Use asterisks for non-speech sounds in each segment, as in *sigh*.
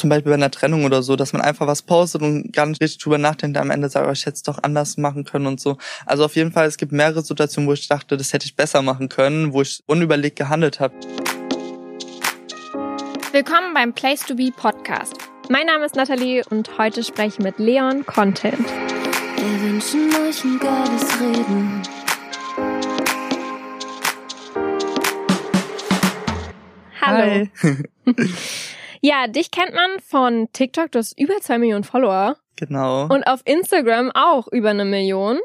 zum Beispiel bei einer Trennung oder so, dass man einfach was postet und gar nicht richtig drüber nachdenkt, am Ende sagt, oh, ich hätte es doch anders machen können und so. Also auf jeden Fall, es gibt mehrere Situationen, wo ich dachte, das hätte ich besser machen können, wo ich unüberlegt gehandelt habe. Willkommen beim Place to Be Podcast. Mein Name ist Nathalie und heute spreche ich mit Leon Content. Wir wünschen euch ein geiles Reden. Hallo. *laughs* ja, dich kennt man von TikTok, du hast über zwei Millionen Follower. Genau. Und auf Instagram auch über eine Million.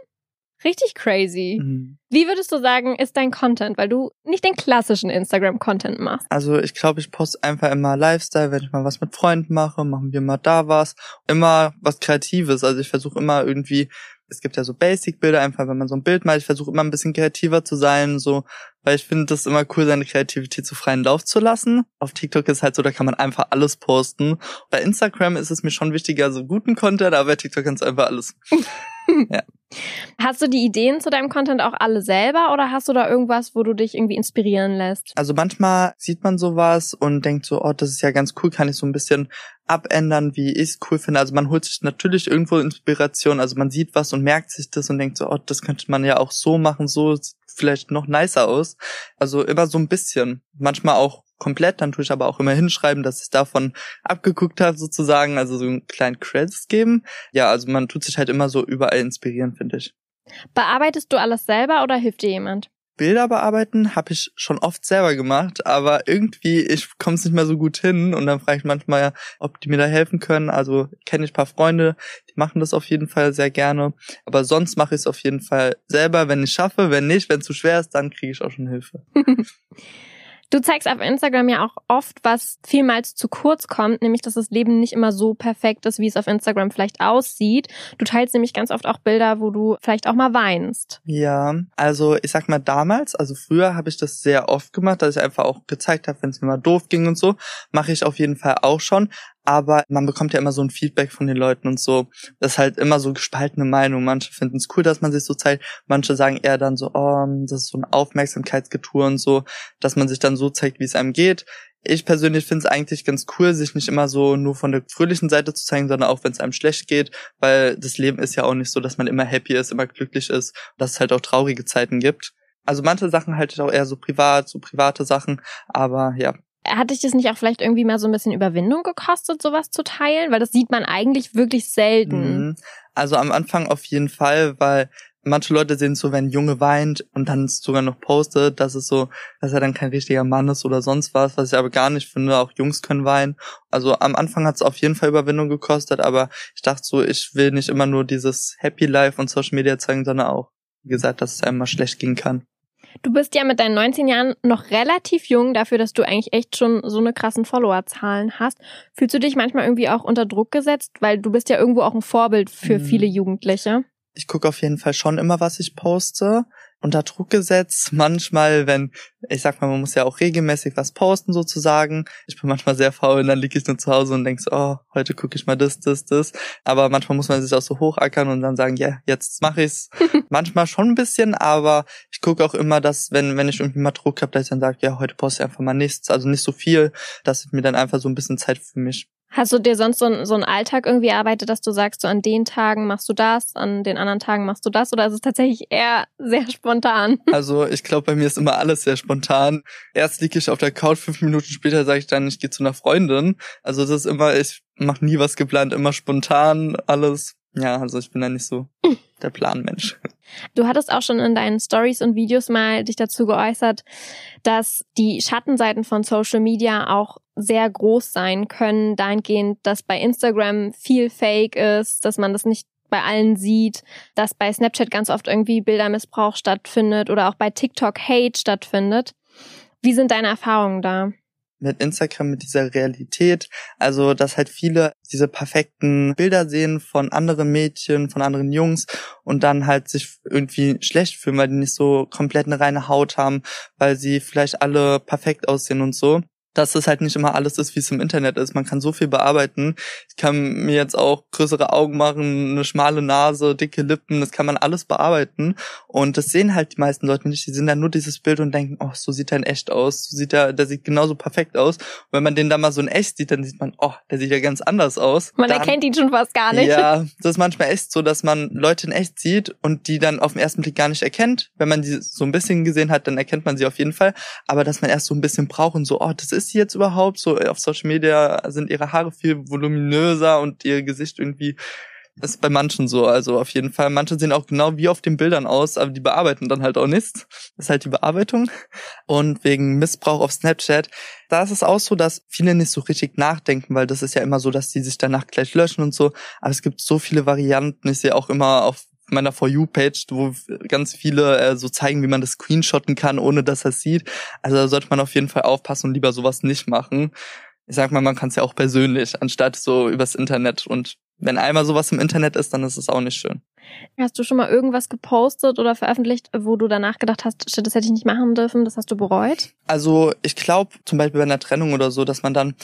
Richtig crazy. Mhm. Wie würdest du sagen, ist dein Content, weil du nicht den klassischen Instagram-Content machst? Also ich glaube, ich poste einfach immer Lifestyle, wenn ich mal was mit Freunden mache, machen wir mal da was. Immer was Kreatives. Also ich versuche immer irgendwie es gibt ja so Basic-Bilder, einfach wenn man so ein Bild malt. Ich versuche immer ein bisschen kreativer zu sein, so, weil ich finde das immer cool, seine Kreativität zu freien Lauf zu lassen. Auf TikTok ist halt so, da kann man einfach alles posten. Bei Instagram ist es mir schon wichtiger, so guten Content, aber bei TikTok kannst du einfach alles. *laughs* ja. Hast du die Ideen zu deinem Content auch alle selber oder hast du da irgendwas, wo du dich irgendwie inspirieren lässt? Also manchmal sieht man sowas und denkt so, oh, das ist ja ganz cool, kann ich so ein bisschen abändern, wie ich es cool finde. Also man holt sich natürlich irgendwo Inspiration, also man sieht was und merkt sich das und denkt so, oh, das könnte man ja auch so machen, so sieht vielleicht noch nicer aus. Also immer so ein bisschen. Manchmal auch komplett, dann tue ich aber auch immer hinschreiben, dass ich davon abgeguckt habe sozusagen, also so einen kleinen Credits geben. Ja, also man tut sich halt immer so überall inspirieren, finde ich. Bearbeitest du alles selber oder hilft dir jemand? Bilder bearbeiten habe ich schon oft selber gemacht, aber irgendwie ich komme es nicht mehr so gut hin und dann frage ich manchmal, ob die mir da helfen können. Also kenne ich paar Freunde, die machen das auf jeden Fall sehr gerne, aber sonst mache ich es auf jeden Fall selber, wenn ich schaffe, wenn nicht, wenn es zu schwer ist, dann kriege ich auch schon Hilfe. *laughs* Du zeigst auf Instagram ja auch oft, was vielmals zu kurz kommt, nämlich dass das Leben nicht immer so perfekt ist, wie es auf Instagram vielleicht aussieht. Du teilst nämlich ganz oft auch Bilder, wo du vielleicht auch mal weinst. Ja, also ich sag mal damals, also früher habe ich das sehr oft gemacht, dass ich einfach auch gezeigt habe, wenn es mir mal doof ging und so, mache ich auf jeden Fall auch schon aber man bekommt ja immer so ein Feedback von den Leuten und so. Das ist halt immer so gespaltene Meinung. Manche finden es cool, dass man sich so zeigt. Manche sagen eher dann so, oh, das ist so ein Aufmerksamkeitsgetue und so, dass man sich dann so zeigt, wie es einem geht. Ich persönlich finde es eigentlich ganz cool, sich nicht immer so nur von der fröhlichen Seite zu zeigen, sondern auch wenn es einem schlecht geht, weil das Leben ist ja auch nicht so, dass man immer happy ist, immer glücklich ist, dass es halt auch traurige Zeiten gibt. Also manche Sachen halte ich auch eher so privat, so private Sachen, aber ja, hat dich das nicht auch vielleicht irgendwie mal so ein bisschen Überwindung gekostet, sowas zu teilen? Weil das sieht man eigentlich wirklich selten. Mhm. Also am Anfang auf jeden Fall, weil manche Leute sehen so, wenn ein Junge weint und dann sogar noch postet, dass es so, dass er dann kein richtiger Mann ist oder sonst was, was ich aber gar nicht finde. Auch Jungs können weinen. Also am Anfang hat es auf jeden Fall Überwindung gekostet, aber ich dachte so, ich will nicht immer nur dieses Happy Life und Social Media zeigen, sondern auch, wie gesagt, dass es einem mal schlecht gehen kann. Du bist ja mit deinen 19 Jahren noch relativ jung dafür, dass du eigentlich echt schon so eine krassen Followerzahlen hast. Fühlst du dich manchmal irgendwie auch unter Druck gesetzt, weil du bist ja irgendwo auch ein Vorbild für mhm. viele Jugendliche? Ich gucke auf jeden Fall schon immer, was ich poste unter Druck gesetzt. Manchmal, wenn, ich sag mal, man muss ja auch regelmäßig was posten sozusagen. Ich bin manchmal sehr faul und dann liege ich nur zu Hause und denk so, oh, heute gucke ich mal das, das, das. Aber manchmal muss man sich auch so hochackern und dann sagen, ja, yeah, jetzt mache ich's. *laughs* manchmal schon ein bisschen, aber ich gucke auch immer, dass, wenn, wenn ich irgendwie mal Druck habe, dass ich dann sage, ja, heute poste ich einfach mal nichts, also nicht so viel, dass ich mir dann einfach so ein bisschen Zeit für mich Hast du dir sonst so, ein, so einen Alltag irgendwie erarbeitet, dass du sagst, so an den Tagen machst du das, an den anderen Tagen machst du das oder ist es tatsächlich eher *laughs* sehr spontan? Also ich glaube, bei mir ist immer alles sehr spontan. Erst liege ich auf der Couch, fünf Minuten später sage ich dann, ich gehe zu einer Freundin. Also das ist immer, ich mache nie was geplant, immer spontan alles. Ja, also ich bin da nicht so *laughs* der Planmensch. Du hattest auch schon in deinen Stories und Videos mal dich dazu geäußert, dass die Schattenseiten von Social Media auch sehr groß sein können, dahingehend, dass bei Instagram viel Fake ist, dass man das nicht bei allen sieht, dass bei Snapchat ganz oft irgendwie Bildermissbrauch stattfindet oder auch bei TikTok Hate stattfindet. Wie sind deine Erfahrungen da? Mit Instagram, mit dieser Realität. Also, dass halt viele diese perfekten Bilder sehen von anderen Mädchen, von anderen Jungs und dann halt sich irgendwie schlecht fühlen, weil die nicht so komplett eine reine Haut haben, weil sie vielleicht alle perfekt aussehen und so. Dass es halt nicht immer alles ist, wie es im Internet ist. Man kann so viel bearbeiten. Ich kann mir jetzt auch größere Augen machen, eine schmale Nase, dicke Lippen, das kann man alles bearbeiten. Und das sehen halt die meisten Leute nicht. Die sehen dann nur dieses Bild und denken, oh, so sieht er in echt aus. So sieht er, der sieht genauso perfekt aus. Und wenn man den dann mal so in echt sieht, dann sieht man, oh, der sieht ja ganz anders aus. Man dann, erkennt ihn schon fast gar nicht. Ja, das ist manchmal echt so, dass man Leute in echt sieht und die dann auf den ersten Blick gar nicht erkennt. Wenn man die so ein bisschen gesehen hat, dann erkennt man sie auf jeden Fall. Aber dass man erst so ein bisschen braucht und so, oh, das ist ist sie jetzt überhaupt? So auf Social Media sind ihre Haare viel voluminöser und ihr Gesicht irgendwie das ist bei manchen so. Also auf jeden Fall. Manche sehen auch genau wie auf den Bildern aus, aber die bearbeiten dann halt auch nichts. Das ist halt die Bearbeitung. Und wegen Missbrauch auf Snapchat, da ist es auch so, dass viele nicht so richtig nachdenken, weil das ist ja immer so, dass die sich danach gleich löschen und so. Aber es gibt so viele Varianten. Ich sehe auch immer auf meiner For You-Page, wo ganz viele äh, so zeigen, wie man das screenshotten kann, ohne dass er es sieht. Also da sollte man auf jeden Fall aufpassen und lieber sowas nicht machen. Ich sag mal, man kann es ja auch persönlich, anstatt so übers Internet. Und wenn einmal sowas im Internet ist, dann ist es auch nicht schön. Hast du schon mal irgendwas gepostet oder veröffentlicht, wo du danach gedacht hast, shit, das hätte ich nicht machen dürfen, das hast du bereut? Also ich glaube zum Beispiel bei einer Trennung oder so, dass man dann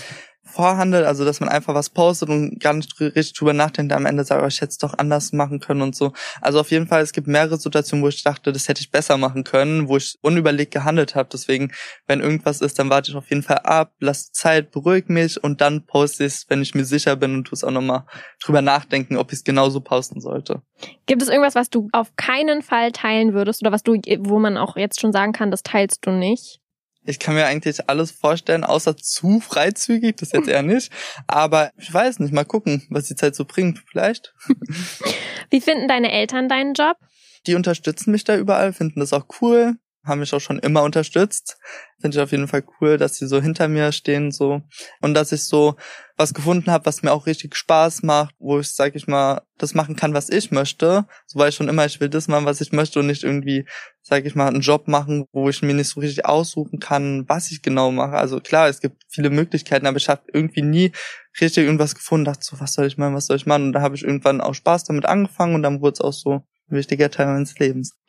vorhandelt, also dass man einfach was postet und gar nicht richtig drüber nachdenkt, am Ende sagt, oh, ich hätte es doch anders machen können und so. Also auf jeden Fall, es gibt mehrere Situationen, wo ich dachte, das hätte ich besser machen können, wo ich unüberlegt gehandelt habe. Deswegen, wenn irgendwas ist, dann warte ich auf jeden Fall ab, lass Zeit, beruhig mich und dann poste ich es, wenn ich mir sicher bin und tu es auch nochmal drüber nachdenken, ob ich es genauso posten sollte. Gibt es irgendwas, was du auf keinen Fall teilen würdest oder was du, wo man auch jetzt schon sagen kann, das teilst du nicht? Ich kann mir eigentlich alles vorstellen, außer zu freizügig, das jetzt eher nicht. Aber ich weiß nicht, mal gucken, was die Zeit so bringt, vielleicht. Wie finden deine Eltern deinen Job? Die unterstützen mich da überall, finden das auch cool haben mich auch schon immer unterstützt. Finde ich auf jeden Fall cool, dass sie so hinter mir stehen so und dass ich so was gefunden habe, was mir auch richtig Spaß macht, wo ich, sag ich mal, das machen kann, was ich möchte. So war ich schon immer, ich will das machen, was ich möchte und nicht irgendwie, sag ich mal, einen Job machen, wo ich mir nicht so richtig aussuchen kann, was ich genau mache. Also klar, es gibt viele Möglichkeiten, aber ich habe irgendwie nie richtig irgendwas gefunden, dachte so, was soll ich machen, was soll ich machen? Und da habe ich irgendwann auch Spaß damit angefangen und dann wurde es auch so ein wichtiger Teil meines Lebens.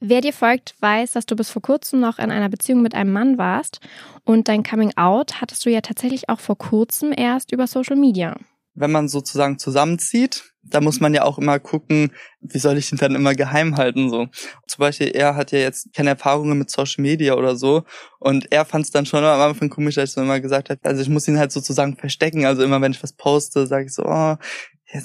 Wer dir folgt, weiß, dass du bis vor kurzem noch in einer Beziehung mit einem Mann warst und dein Coming Out hattest du ja tatsächlich auch vor kurzem erst über Social Media. Wenn man sozusagen zusammenzieht, da muss man ja auch immer gucken, wie soll ich ihn dann immer geheim halten so. Zum Beispiel, er hat ja jetzt keine Erfahrungen mit Social Media oder so und er fand es dann schon am Anfang komisch, als ich so immer gesagt habe, also ich muss ihn halt sozusagen verstecken, also immer wenn ich was poste, sage ich so, oh,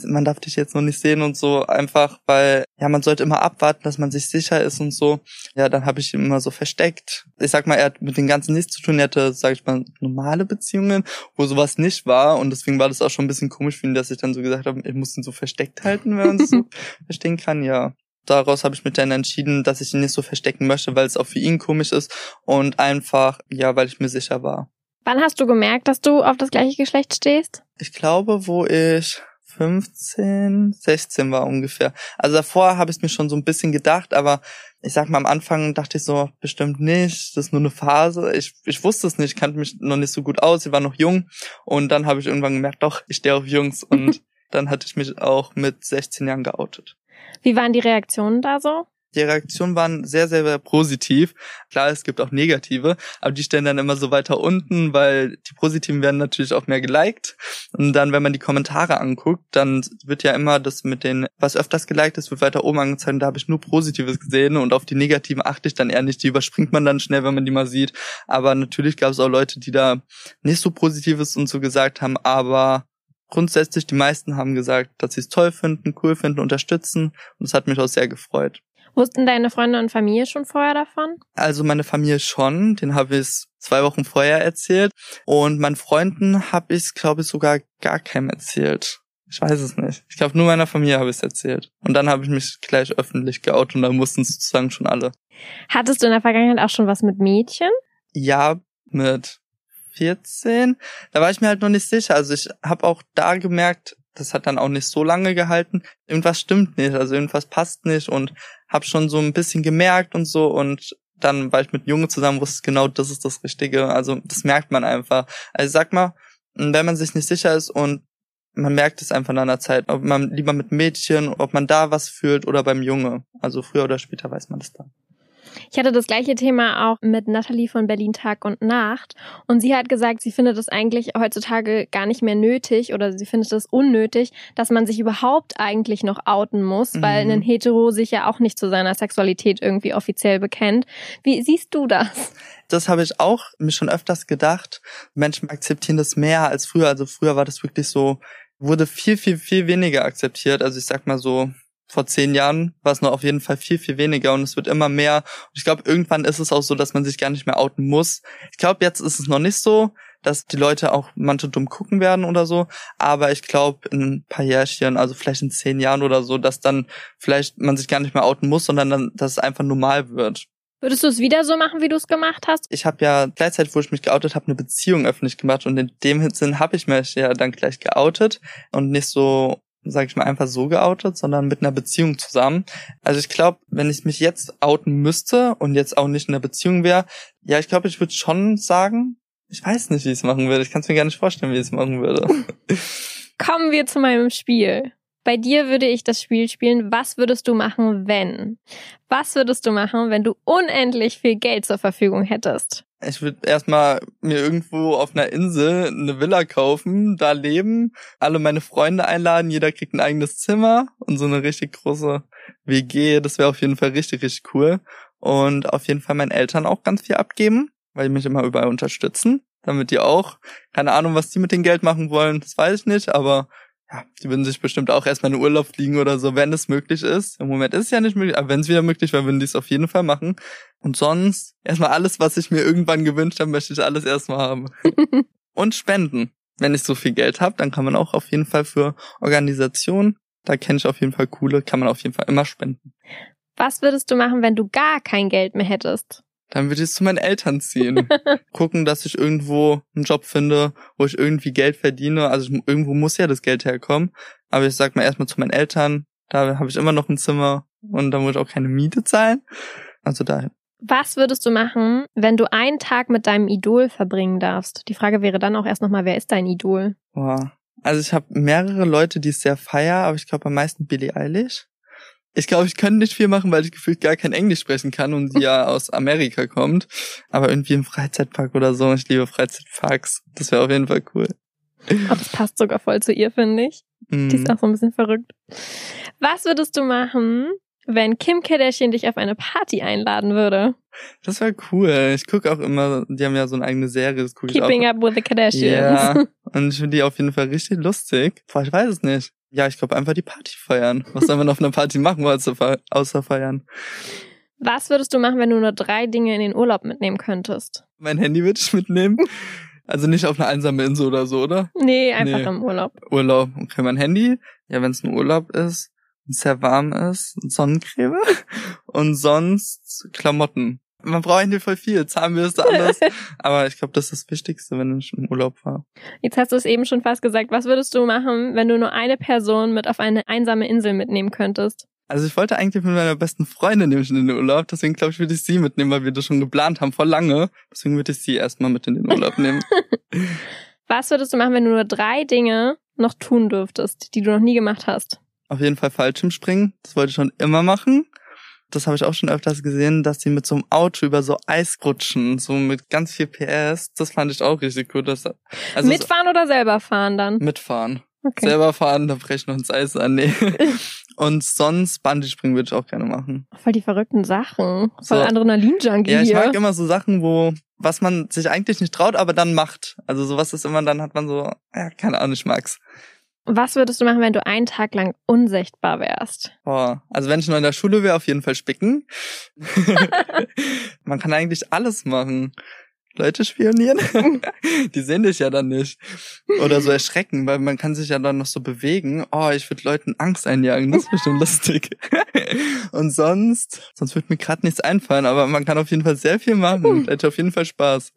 man darf dich jetzt noch nicht sehen und so, einfach weil, ja, man sollte immer abwarten, dass man sich sicher ist und so. Ja, dann habe ich ihn immer so versteckt. Ich sag mal, er hat mit den ganzen nichts zu tun, er hatte, sag ich mal, normale Beziehungen, wo sowas nicht war und deswegen war das auch schon ein bisschen komisch für ihn, dass ich dann so gesagt habe, ich muss ihn so versteckt halten, wenn man es so *laughs* verstehen kann, ja. Daraus habe ich mich dann entschieden, dass ich ihn nicht so verstecken möchte, weil es auch für ihn komisch ist und einfach, ja, weil ich mir sicher war. Wann hast du gemerkt, dass du auf das gleiche Geschlecht stehst? Ich glaube, wo ich 15, 16 war ungefähr. Also davor habe ich mir schon so ein bisschen gedacht, aber ich sag mal, am Anfang dachte ich so, bestimmt nicht, das ist nur eine Phase. Ich, ich wusste es nicht, kannte mich noch nicht so gut aus, ich war noch jung und dann habe ich irgendwann gemerkt, doch, ich stehe auf Jungs und *laughs* dann hatte ich mich auch mit 16 Jahren geoutet. Wie waren die Reaktionen da so? Die Reaktionen waren sehr, sehr, sehr positiv. Klar, es gibt auch negative, aber die stellen dann immer so weiter unten, weil die positiven werden natürlich auch mehr geliked. Und dann, wenn man die Kommentare anguckt, dann wird ja immer das mit den, was öfters geliked ist, wird weiter oben angezeigt. Und da habe ich nur Positives gesehen und auf die negativen achte ich dann eher nicht. Die überspringt man dann schnell, wenn man die mal sieht. Aber natürlich gab es auch Leute, die da nicht so Positives und so gesagt haben, aber grundsätzlich die meisten haben gesagt, dass sie es toll finden, cool finden, unterstützen. Und das hat mich auch sehr gefreut. Wussten deine Freunde und Familie schon vorher davon? Also meine Familie schon, den habe ich zwei Wochen vorher erzählt. Und meinen Freunden habe ich glaube ich, sogar gar keinem erzählt. Ich weiß es nicht. Ich glaube, nur meiner Familie habe ich es erzählt. Und dann habe ich mich gleich öffentlich geoutet und dann mussten es sozusagen schon alle. Hattest du in der Vergangenheit auch schon was mit Mädchen? Ja, mit 14. Da war ich mir halt noch nicht sicher. Also ich habe auch da gemerkt, das hat dann auch nicht so lange gehalten. Irgendwas stimmt nicht, also irgendwas passt nicht und habe schon so ein bisschen gemerkt und so und dann war ich mit Junge zusammen, wusste genau, das ist das Richtige. Also das merkt man einfach. Also sag mal, wenn man sich nicht sicher ist und man merkt es einfach nach einer Zeit, ob man lieber mit Mädchen, ob man da was fühlt oder beim Junge. Also früher oder später weiß man das dann. Ich hatte das gleiche Thema auch mit Nathalie von Berlin Tag und Nacht. Und sie hat gesagt, sie findet es eigentlich heutzutage gar nicht mehr nötig oder sie findet es unnötig, dass man sich überhaupt eigentlich noch outen muss, mhm. weil ein Hetero sich ja auch nicht zu seiner Sexualität irgendwie offiziell bekennt. Wie siehst du das? Das habe ich auch mir schon öfters gedacht. Menschen akzeptieren das mehr als früher. Also früher war das wirklich so, wurde viel, viel, viel weniger akzeptiert. Also ich sag mal so, vor zehn Jahren war es noch auf jeden Fall viel, viel weniger und es wird immer mehr. Und ich glaube, irgendwann ist es auch so, dass man sich gar nicht mehr outen muss. Ich glaube, jetzt ist es noch nicht so, dass die Leute auch manche dumm gucken werden oder so. Aber ich glaube, in ein paar Jährchen, also vielleicht in zehn Jahren oder so, dass dann vielleicht man sich gar nicht mehr outen muss, sondern dann, dass es einfach normal wird. Würdest du es wieder so machen, wie du es gemacht hast? Ich habe ja gleichzeitig, wo ich mich geoutet habe, eine Beziehung öffentlich gemacht und in dem Sinn habe ich mich ja dann gleich geoutet und nicht so sag ich mal, einfach so geoutet, sondern mit einer Beziehung zusammen. Also ich glaube, wenn ich mich jetzt outen müsste und jetzt auch nicht in einer Beziehung wäre, ja, ich glaube, ich würde schon sagen, ich weiß nicht, wie ich es machen würde. Ich kann es mir gar nicht vorstellen, wie ich es machen würde. *laughs* Kommen wir zu meinem Spiel. Bei dir würde ich das Spiel spielen. Was würdest du machen, wenn? Was würdest du machen, wenn du unendlich viel Geld zur Verfügung hättest? Ich würde erstmal mir irgendwo auf einer Insel eine Villa kaufen, da leben, alle meine Freunde einladen, jeder kriegt ein eigenes Zimmer und so eine richtig große WG. Das wäre auf jeden Fall richtig, richtig cool. Und auf jeden Fall meinen Eltern auch ganz viel abgeben, weil die mich immer überall unterstützen, damit die auch, keine Ahnung, was die mit dem Geld machen wollen, das weiß ich nicht, aber ja, die würden sich bestimmt auch erstmal in den Urlaub fliegen oder so, wenn es möglich ist. Im Moment ist es ja nicht möglich, aber wenn es wieder möglich wäre, würden die es auf jeden Fall machen. Und sonst, erstmal alles, was ich mir irgendwann gewünscht habe, möchte ich alles erstmal haben. *laughs* Und spenden. Wenn ich so viel Geld habe, dann kann man auch auf jeden Fall für Organisationen, da kenne ich auf jeden Fall coole, kann man auf jeden Fall immer spenden. Was würdest du machen, wenn du gar kein Geld mehr hättest? Dann würde ich zu meinen Eltern ziehen. *laughs* Gucken, dass ich irgendwo einen Job finde, wo ich irgendwie Geld verdiene. Also irgendwo muss ja das Geld herkommen. Aber ich sag mal erstmal zu meinen Eltern, da habe ich immer noch ein Zimmer und da muss ich auch keine Miete zahlen. Also dahin. Was würdest du machen, wenn du einen Tag mit deinem Idol verbringen darfst? Die Frage wäre dann auch erst nochmal, wer ist dein Idol? Boah. Also ich habe mehrere Leute, die ich sehr feier, aber ich glaube am meisten Billie Eilish ich glaube, ich könnte nicht viel machen, weil ich gefühlt gar kein Englisch sprechen kann und sie ja aus Amerika kommt. Aber irgendwie im Freizeitpark oder so. Ich liebe Freizeitparks. Das wäre auf jeden Fall cool. Oh, das passt sogar voll zu ihr, finde ich. Mm. Die ist auch so ein bisschen verrückt. Was würdest du machen, wenn Kim Kardashian dich auf eine Party einladen würde? Das wäre cool. Ich gucke auch immer, die haben ja so eine eigene Serie. Das Keeping ich auch. up with the Kardashians. Ja, *laughs* und ich finde die auf jeden Fall richtig lustig. Boah, ich weiß es nicht. Ja, ich glaube einfach die Party feiern. Was soll man auf einer Party machen, außer feiern? Was würdest du machen, wenn du nur drei Dinge in den Urlaub mitnehmen könntest? Mein Handy würde ich mitnehmen. Also nicht auf eine einsame Insel oder so, oder? Nee, einfach nee. im Urlaub. Urlaub. Okay, mein Handy. Ja, wenn es ein Urlaub ist, sehr warm ist, Sonnencreme und sonst Klamotten man braucht eigentlich voll viel, Zahnbürste, alles. *laughs* Aber ich glaube, das ist das Wichtigste, wenn ich im Urlaub war. Jetzt hast du es eben schon fast gesagt. Was würdest du machen, wenn du nur eine Person mit auf eine einsame Insel mitnehmen könntest? Also ich wollte eigentlich mit meiner besten Freundin nämlich in den Urlaub, deswegen glaube ich, würde ich sie mitnehmen, weil wir das schon geplant haben, vor lange. Deswegen würde ich sie erstmal mit in den Urlaub nehmen. *laughs* Was würdest du machen, wenn du nur drei Dinge noch tun dürftest, die du noch nie gemacht hast? Auf jeden Fall Fallschirmspringen. Das wollte ich schon immer machen das habe ich auch schon öfters gesehen, dass die mit so einem Auto über so Eis rutschen, so mit ganz viel PS. Das fand ich auch richtig cool. Dass, also mitfahren so, oder selber fahren dann? Mitfahren. Okay. Selber fahren, da breche ich noch ins Eis an. Nee. *laughs* Und sonst Bungee-Springen würde ich auch gerne machen. Voll die verrückten Sachen. Voll so. Adrenalin-Junkie Ja, ich mag immer so Sachen, wo, was man sich eigentlich nicht traut, aber dann macht. Also sowas ist immer, dann hat man so, ja, keine Ahnung, ich mag's. Was würdest du machen, wenn du einen Tag lang unsichtbar wärst? Boah, also wenn ich noch in der Schule wäre, auf jeden Fall spicken. *laughs* *laughs* Man kann eigentlich alles machen. Leute spionieren? *laughs* Die sehen dich ja dann nicht. Oder so erschrecken, weil man kann sich ja dann noch so bewegen. Oh, ich würde Leuten Angst einjagen, das ist bestimmt lustig. Und sonst, sonst wird mir gerade nichts einfallen, aber man kann auf jeden Fall sehr viel machen. Hätte auf jeden Fall Spaß.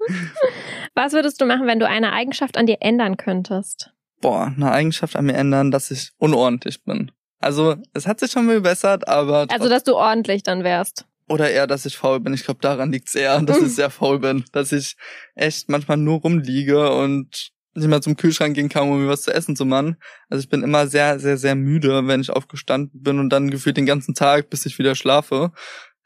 Was würdest du machen, wenn du eine Eigenschaft an dir ändern könntest? Boah, eine Eigenschaft an mir ändern, dass ich unordentlich bin. Also, es hat sich schon verbessert, aber. Also, dass du ordentlich dann wärst. Oder eher, dass ich faul bin. Ich glaube, daran liegt's eher, *laughs* dass ich sehr faul bin. Dass ich echt manchmal nur rumliege und nicht mal zum Kühlschrank gehen kann, um mir was zu essen zu machen. Also ich bin immer sehr, sehr, sehr müde, wenn ich aufgestanden bin und dann gefühlt den ganzen Tag, bis ich wieder schlafe.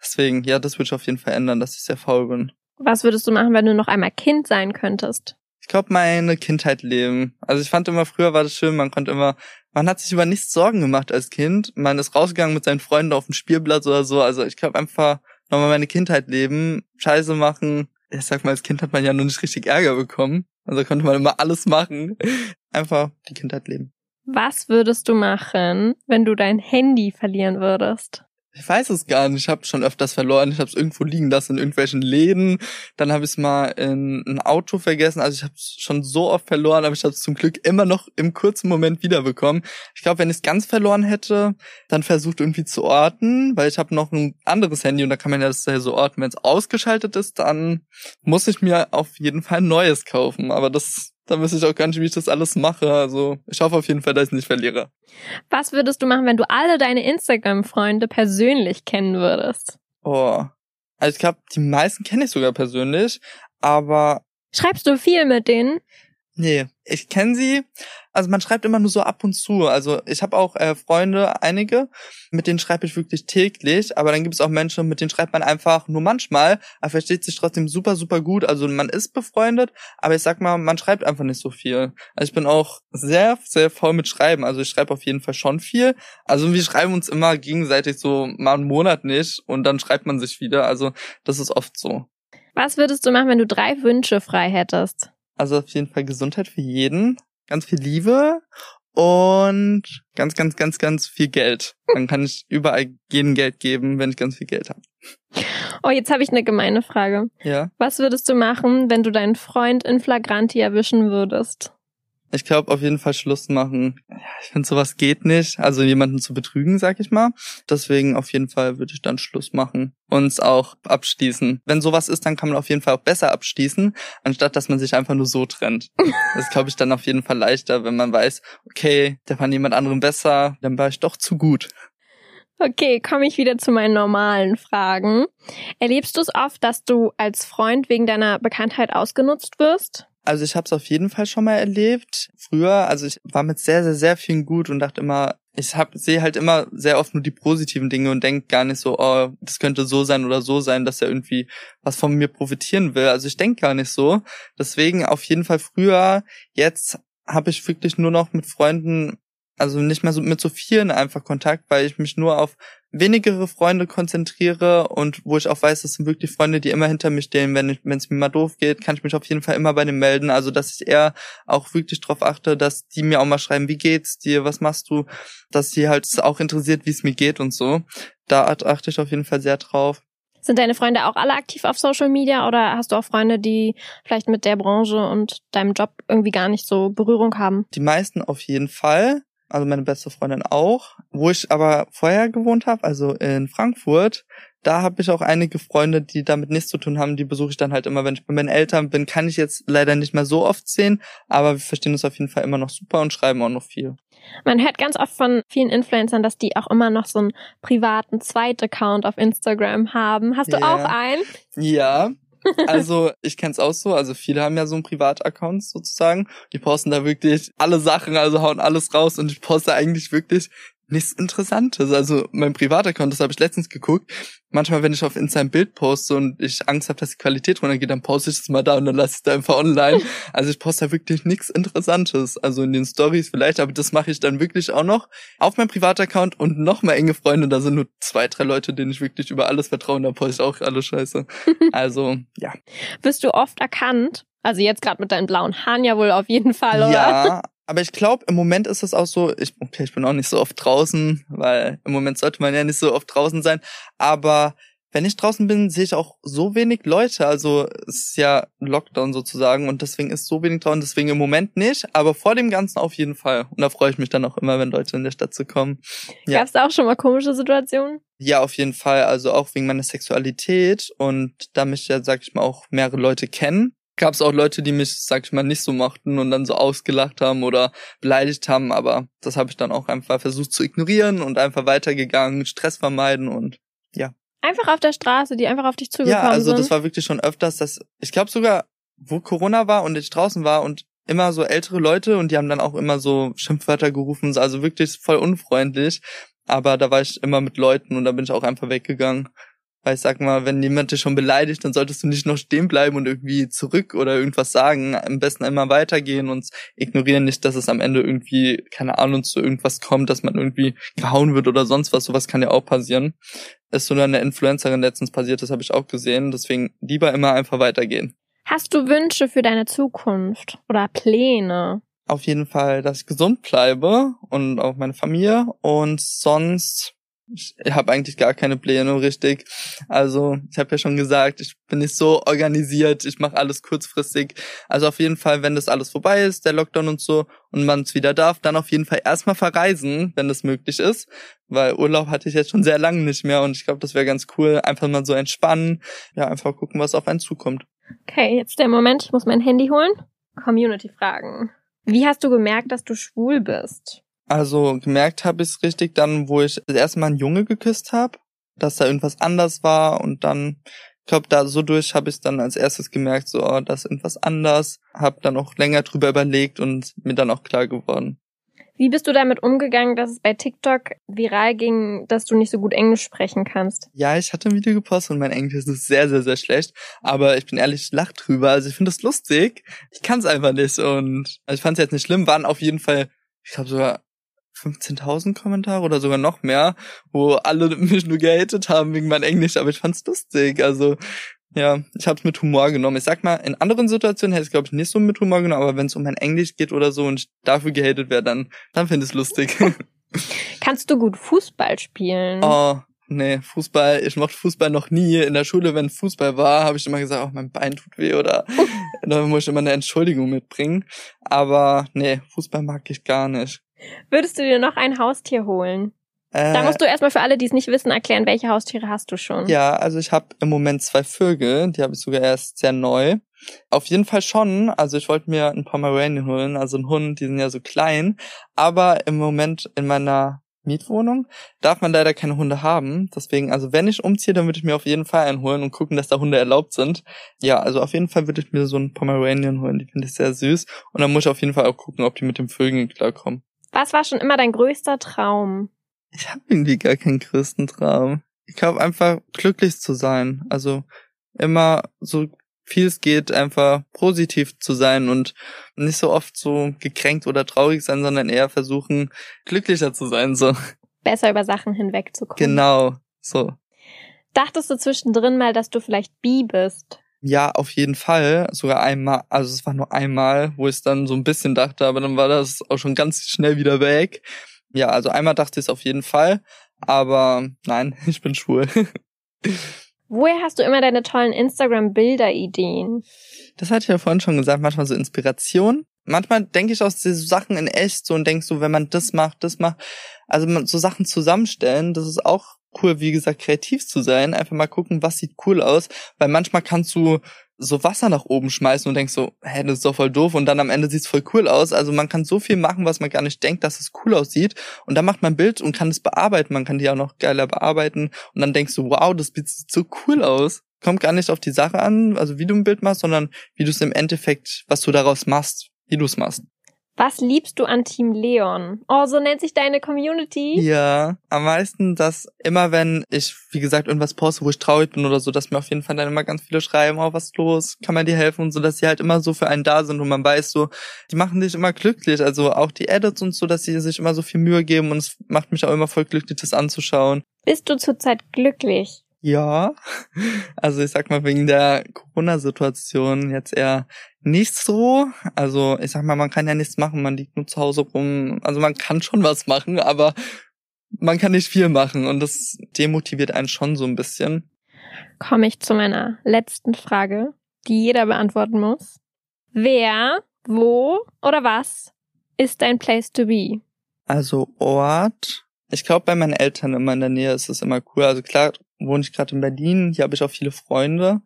Deswegen, ja, das würde ich auf jeden Fall ändern, dass ich sehr faul bin. Was würdest du machen, wenn du noch einmal Kind sein könntest? Ich glaube, meine Kindheit leben. Also ich fand immer, früher war das schön, man konnte immer, man hat sich über nichts Sorgen gemacht als Kind. Man ist rausgegangen mit seinen Freunden auf dem Spielplatz oder so. Also ich glaube einfach nochmal meine Kindheit leben, Scheiße machen. Ich sag mal, als Kind hat man ja noch nicht richtig Ärger bekommen. Also konnte man immer alles machen. Einfach die Kindheit leben. Was würdest du machen, wenn du dein Handy verlieren würdest? Ich weiß es gar nicht. Ich habe schon öfters verloren. Ich habe es irgendwo liegen lassen in irgendwelchen Läden. Dann habe ich es mal in ein Auto vergessen. Also ich habe es schon so oft verloren, aber ich habe es zum Glück immer noch im kurzen Moment wiederbekommen. Ich glaube, wenn ich es ganz verloren hätte, dann versucht irgendwie zu orten, weil ich habe noch ein anderes Handy und da kann man ja das so orten. Wenn es ausgeschaltet ist, dann muss ich mir auf jeden Fall ein neues kaufen. Aber das da wüsste ich auch gar nicht, wie ich das alles mache. Also ich hoffe auf jeden Fall, dass ich nicht verliere. Was würdest du machen, wenn du alle deine Instagram-Freunde persönlich kennen würdest? Oh. Also ich glaube, die meisten kenne ich sogar persönlich, aber. Schreibst du viel mit denen? Nee, ich kenne sie. Also man schreibt immer nur so ab und zu. Also ich habe auch äh, Freunde, einige, mit denen schreibe ich wirklich täglich. Aber dann gibt es auch Menschen, mit denen schreibt man einfach nur manchmal, aber versteht sich trotzdem super, super gut. Also man ist befreundet, aber ich sag mal, man schreibt einfach nicht so viel. Also ich bin auch sehr, sehr voll mit Schreiben. Also ich schreibe auf jeden Fall schon viel. Also wir schreiben uns immer gegenseitig so mal einen Monat nicht und dann schreibt man sich wieder. Also das ist oft so. Was würdest du machen, wenn du drei Wünsche frei hättest? Also auf jeden Fall Gesundheit für jeden, ganz viel Liebe und ganz, ganz, ganz, ganz viel Geld. Dann kann ich überall jedem Geld geben, wenn ich ganz viel Geld habe. Oh, jetzt habe ich eine gemeine Frage. Ja. Was würdest du machen, wenn du deinen Freund in Flagranti erwischen würdest? Ich glaube auf jeden Fall Schluss machen. Ich finde, sowas geht nicht. Also jemanden zu betrügen, sag ich mal. Deswegen auf jeden Fall würde ich dann Schluss machen. Uns auch abschließen. Wenn sowas ist, dann kann man auf jeden Fall auch besser abschließen, anstatt dass man sich einfach nur so trennt. *laughs* Das glaube ich, dann auf jeden Fall leichter, wenn man weiß, okay, der fand jemand anderem besser, dann war ich doch zu gut. Okay, komme ich wieder zu meinen normalen Fragen. Erlebst du es oft, dass du als Freund wegen deiner Bekanntheit ausgenutzt wirst? Also ich habe es auf jeden Fall schon mal erlebt. Früher, also ich war mit sehr, sehr, sehr vielen gut und dachte immer, ich hab, sehe halt immer sehr oft nur die positiven Dinge und denke gar nicht so, oh, das könnte so sein oder so sein, dass er irgendwie was von mir profitieren will. Also ich denke gar nicht so. Deswegen auf jeden Fall früher, jetzt habe ich wirklich nur noch mit Freunden also nicht mehr so mit so vielen einfach Kontakt, weil ich mich nur auf wenigere Freunde konzentriere und wo ich auch weiß, das sind wirklich Freunde, die immer hinter mir stehen. Wenn es mir mal doof geht, kann ich mich auf jeden Fall immer bei denen melden. Also dass ich eher auch wirklich darauf achte, dass die mir auch mal schreiben, wie geht's dir, was machst du, dass sie halt auch interessiert, wie es mir geht und so. Da achte ich auf jeden Fall sehr drauf. Sind deine Freunde auch alle aktiv auf Social Media oder hast du auch Freunde, die vielleicht mit der Branche und deinem Job irgendwie gar nicht so Berührung haben? Die meisten auf jeden Fall also meine beste Freundin auch. Wo ich aber vorher gewohnt habe, also in Frankfurt, da habe ich auch einige Freunde, die damit nichts zu tun haben. Die besuche ich dann halt immer, wenn ich bei meinen Eltern bin. Kann ich jetzt leider nicht mehr so oft sehen, aber wir verstehen uns auf jeden Fall immer noch super und schreiben auch noch viel. Man hört ganz oft von vielen Influencern, dass die auch immer noch so einen privaten Zweit-Account auf Instagram haben. Hast du yeah. auch einen? Ja, also ich kenne es auch so, also viele haben ja so einen Privataccount sozusagen. Die posten da wirklich alle Sachen, also hauen alles raus und ich poste eigentlich wirklich nichts Interessantes. Also mein Privataccount, das habe ich letztens geguckt. Manchmal, wenn ich auf Insta ein Bild poste und ich Angst habe, dass die Qualität runtergeht, dann poste ich es mal da und dann lasse ich es da einfach online. *laughs* Also ich poste da wirklich nichts Interessantes. Also in den Stories vielleicht, aber das mache ich dann wirklich auch noch auf meinem Privataccount und noch mal enge Freunde. Da sind nur zwei, drei Leute, denen ich wirklich über alles vertraue. Da poste ich auch alles Scheiße. *laughs* Also ja. Wirst du oft erkannt? Also jetzt gerade mit deinen blauen Haaren ja wohl auf jeden Fall, oder? Ja, aber ich glaube, im Moment ist es auch so, ich, okay, ich bin auch nicht so oft draußen, weil im Moment sollte man ja nicht so oft draußen sein. Aber wenn ich draußen bin, sehe ich auch so wenig Leute. Also es ist ja Lockdown sozusagen und deswegen ist so wenig draußen, deswegen im Moment nicht, aber vor dem Ganzen auf jeden Fall. Und da freue ich mich dann auch immer, wenn Leute in der Stadt zu kommen. Ja. Gab es da auch schon mal komische Situationen? Ja, auf jeden Fall. Also auch wegen meiner Sexualität und da mich ja, sag ich mal, auch mehrere Leute kennen, gab es auch Leute, die mich, sag ich mal, nicht so mochten und dann so ausgelacht haben oder beleidigt haben, aber das habe ich dann auch einfach versucht zu ignorieren und einfach weitergegangen, Stress vermeiden und ja. Einfach auf der Straße, die einfach auf dich zugekommen sind. Ja, also sind. das war wirklich schon öfters, dass ich glaube sogar, wo Corona war und ich draußen war und immer so ältere Leute und die haben dann auch immer so Schimpfwörter gerufen, also wirklich voll unfreundlich. Aber da war ich immer mit Leuten und da bin ich auch einfach weggegangen. Weil ich sag mal, wenn jemand dich schon beleidigt, dann solltest du nicht noch stehen bleiben und irgendwie zurück oder irgendwas sagen. Am besten immer weitergehen und ignorieren nicht, dass es am Ende irgendwie, keine Ahnung, zu irgendwas kommt, dass man irgendwie gehauen wird oder sonst was. Sowas kann ja auch passieren. Ist so eine Influencerin letztens passiert, das habe ich auch gesehen. Deswegen lieber immer einfach weitergehen. Hast du Wünsche für deine Zukunft oder Pläne? Auf jeden Fall, dass ich gesund bleibe und auch meine Familie. Und sonst ich habe eigentlich gar keine Pläne richtig. Also ich habe ja schon gesagt, ich bin nicht so organisiert, ich mache alles kurzfristig. Also auf jeden Fall, wenn das alles vorbei ist, der Lockdown und so, und man es wieder darf, dann auf jeden Fall erstmal verreisen, wenn das möglich ist. Weil Urlaub hatte ich jetzt schon sehr lange nicht mehr und ich glaube, das wäre ganz cool. Einfach mal so entspannen, ja, einfach gucken, was auf einen zukommt. Okay, jetzt der Moment, ich muss mein Handy holen. Community-Fragen. Wie hast du gemerkt, dass du schwul bist? Also gemerkt habe ich es richtig dann, wo ich das erste Mal einen Junge geküsst habe, dass da irgendwas anders war und dann, ich glaube, da so durch habe ich dann als erstes gemerkt, so, oh, das ist irgendwas anders, habe dann auch länger drüber überlegt und mir dann auch klar geworden. Wie bist du damit umgegangen, dass es bei TikTok viral ging, dass du nicht so gut Englisch sprechen kannst? Ja, ich hatte ein Video gepostet und mein Englisch ist sehr, sehr, sehr schlecht. Aber ich bin ehrlich, ich lach drüber. Also ich finde das lustig. Ich kann es einfach nicht. Und also ich fand es jetzt nicht schlimm, waren auf jeden Fall, ich glaube sogar 15.000 Kommentare oder sogar noch mehr, wo alle *laughs* mich nur gehatet haben wegen meinem Englisch, aber ich fand's lustig. Also ja, ich habe es mit Humor genommen. Ich sag mal, in anderen Situationen hätte ich glaube ich nicht so mit Humor genommen, aber wenn es um mein Englisch geht oder so und ich dafür gehatet werde, dann dann finde ich es lustig. *laughs* Kannst du gut Fußball spielen? Oh, nee, Fußball, ich mochte Fußball noch nie. In der Schule, wenn Fußball war, habe ich immer gesagt, oh, mein Bein tut weh oder *laughs* da muss ich immer eine Entschuldigung mitbringen. Aber nee, Fußball mag ich gar nicht. Würdest du dir noch ein Haustier holen? Äh, da musst du erstmal für alle, die es nicht wissen, erklären, welche Haustiere hast du schon? Ja, also ich habe im Moment zwei Vögel, die habe ich sogar erst sehr neu. Auf jeden Fall schon. Also ich wollte mir ein Pomeranian holen, also einen Hund, die sind ja so klein. Aber im Moment in meiner Mietwohnung darf man leider keine Hunde haben. Deswegen, also wenn ich umziehe, dann würde ich mir auf jeden Fall einen holen und gucken, dass da Hunde erlaubt sind. Ja, also auf jeden Fall würde ich mir so einen Pomeranian holen. Die finde ich sehr süß. Und dann muss ich auf jeden Fall auch gucken, ob die mit dem Vögeln klarkommen. Was war schon immer dein größter Traum? Ich habe irgendwie gar keinen größten Traum. Ich glaube einfach glücklich zu sein. Also immer so viel es geht, einfach positiv zu sein und nicht so oft so gekränkt oder traurig sein, sondern eher versuchen, glücklicher zu sein, so. Besser über Sachen hinwegzukommen. Genau, so. Dachtest du zwischendrin mal, dass du vielleicht bi bist? Ja, auf jeden Fall. Sogar einmal, also es war nur einmal, wo ich dann so ein bisschen dachte, aber dann war das auch schon ganz schnell wieder weg. Ja, also einmal dachte ich es auf jeden Fall, aber nein, *laughs* ich bin schwul. Woher hast du immer deine tollen Instagram-Bilder-Ideen? Das hatte ich ja vorhin schon gesagt, manchmal so Inspiration. Manchmal denke ich aus diese Sachen in echt so und denkst so, wenn man das macht, das macht, also so Sachen zusammenstellen, das ist auch cool, wie gesagt, kreativ zu sein. Einfach mal gucken, was sieht cool aus. Weil manchmal kannst du so Wasser nach oben schmeißen und denkst so, hä, das ist doch voll doof und dann am Ende sieht's voll cool aus. Also man kann so viel machen, was man gar nicht denkt, dass es cool aussieht und dann macht man ein Bild und kann es bearbeiten. Man kann die auch noch geiler bearbeiten und dann denkst du, wow, das Bild sieht so cool aus. Kommt gar nicht auf die Sache an, also wie du ein Bild machst, sondern wie du es im Endeffekt, was du daraus machst, wie du es machst. Was liebst du an Team Leon? Oh, so nennt sich deine Community. Ja, am meisten, dass immer wenn ich, wie gesagt, irgendwas poste, wo ich traurig bin oder so, dass mir auf jeden Fall dann immer ganz viele schreiben, oh, was ist los? Kann man dir helfen? Und so, dass sie halt immer so für einen da sind und man weiß so, die machen dich immer glücklich. Also auch die Edits und so, dass sie sich immer so viel Mühe geben und es macht mich auch immer voll glücklich, das anzuschauen. Bist du zurzeit glücklich? Ja, also ich sag mal wegen der Corona-Situation jetzt eher nicht so. Also ich sag mal, man kann ja nichts machen, man liegt nur zu Hause rum. Also man kann schon was machen, aber man kann nicht viel machen und das demotiviert einen schon so ein bisschen. Komme ich zu meiner letzten Frage, die jeder beantworten muss. Wer, wo oder was ist dein Place to be? Also Ort. Ich glaube, bei meinen Eltern immer in der Nähe ist es immer cool. Also klar, wohne ich gerade in Berlin. Hier habe ich auch viele Freunde.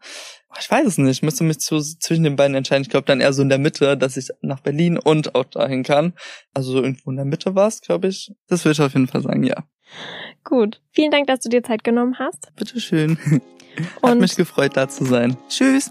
Ich weiß es nicht. Ich müsste mich zu, zwischen den beiden entscheiden. Ich glaube dann eher so in der Mitte, dass ich nach Berlin und auch dahin kann. Also so irgendwo in der Mitte war es, glaube ich. Das würde ich auf jeden Fall sagen, ja. Gut. Vielen Dank, dass du dir Zeit genommen hast. Bitteschön. *laughs* Hat und mich gefreut, da zu sein. Tschüss.